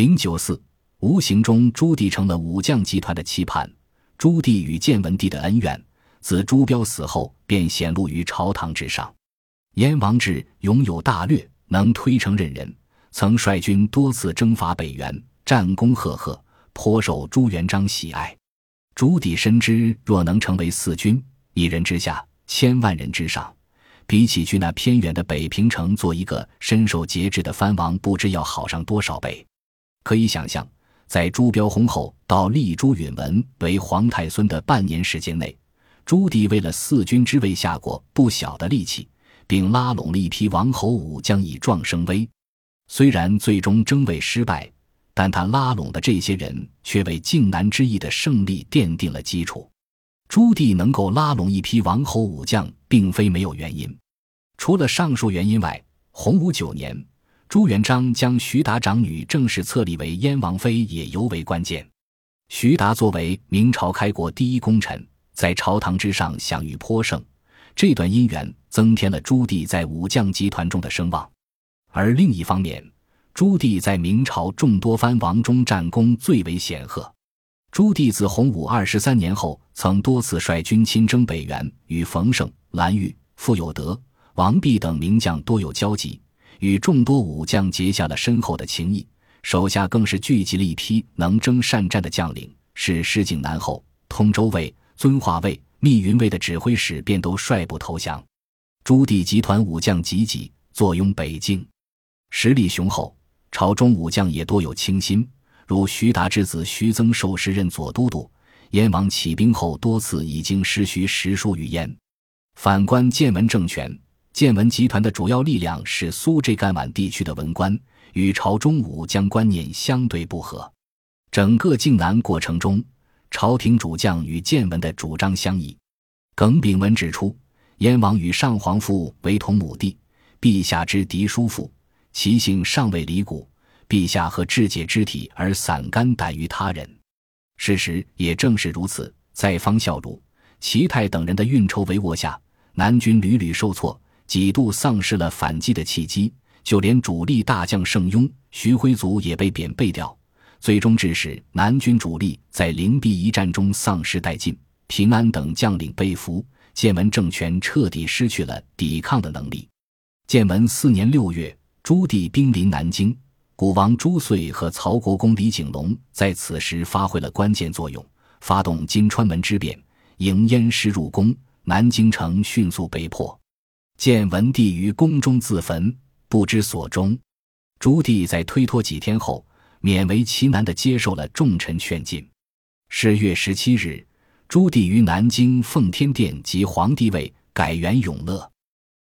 零九四，无形中朱棣成了武将集团的期盼。朱棣与建文帝的恩怨，自朱标死后便显露于朝堂之上。燕王志拥有大略，能推诚任人，曾率军多次征伐北元，战功赫赫，颇受朱元璋喜爱。朱棣深知，若能成为四军，一人之下，千万人之上，比起去那偏远的北平城做一个深受节制的藩王，不知要好上多少倍。可以想象，在朱标薨后到立朱允文为皇太孙的半年时间内，朱棣为了四军之位下过不小的力气，并拉拢了一批王侯武将以壮声威。虽然最终争位失败。但他拉拢的这些人却为靖难之役的胜利奠定了基础。朱棣能够拉拢一批王侯武将，并非没有原因。除了上述原因外，洪武九年，朱元璋将徐达长女正式册立为燕王妃，也尤为关键。徐达作为明朝开国第一功臣，在朝堂之上享誉颇盛，这段姻缘增添了朱棣在武将集团中的声望。而另一方面，朱棣在明朝众多藩王中战功最为显赫。朱棣自洪武二十三年后，曾多次率军亲征北元，与冯胜、蓝玉、傅有德、王弼等名将多有交集，与众多武将结下了深厚的情谊。手下更是聚集了一批能征善战的将领，是失境南后，通州卫、遵化卫、密云卫的指挥使便都率部投降。朱棣集团武将济济，坐拥北境，实力雄厚。朝中武将也多有倾心，如徐达之子徐增寿时任左都督。燕王起兵后，多次已经失徐实书于燕。反观建文政权，建文集团的主要力量是苏浙赣皖地区的文官，与朝中武将观念相对不合。整个靖难过程中，朝廷主将与建文的主张相异。耿炳文指出，燕王与上皇父为同母弟，陛下之嫡叔父。其性尚未离骨，陛下何志节之体而散肝胆于他人？事实也正是如此。在方孝孺、齐泰等人的运筹帷幄下，南军屡屡受挫，几度丧失了反击的契机。就连主力大将盛庸、徐辉祖也被贬备掉，最终致使南军主力在灵璧一战中丧失殆尽。平安等将领被俘，建文政权彻底失去了抵抗的能力。建文四年六月。朱棣兵临南京，古王朱遂和曹国公李景隆在此时发挥了关键作用，发动金川门之变，迎燕师入宫，南京城迅速被破。见文帝于宫中自焚，不知所终。朱棣在推脱几天后，勉为其难地接受了众臣劝进。十月十七日，朱棣于南京奉天殿即皇帝位，改元永乐。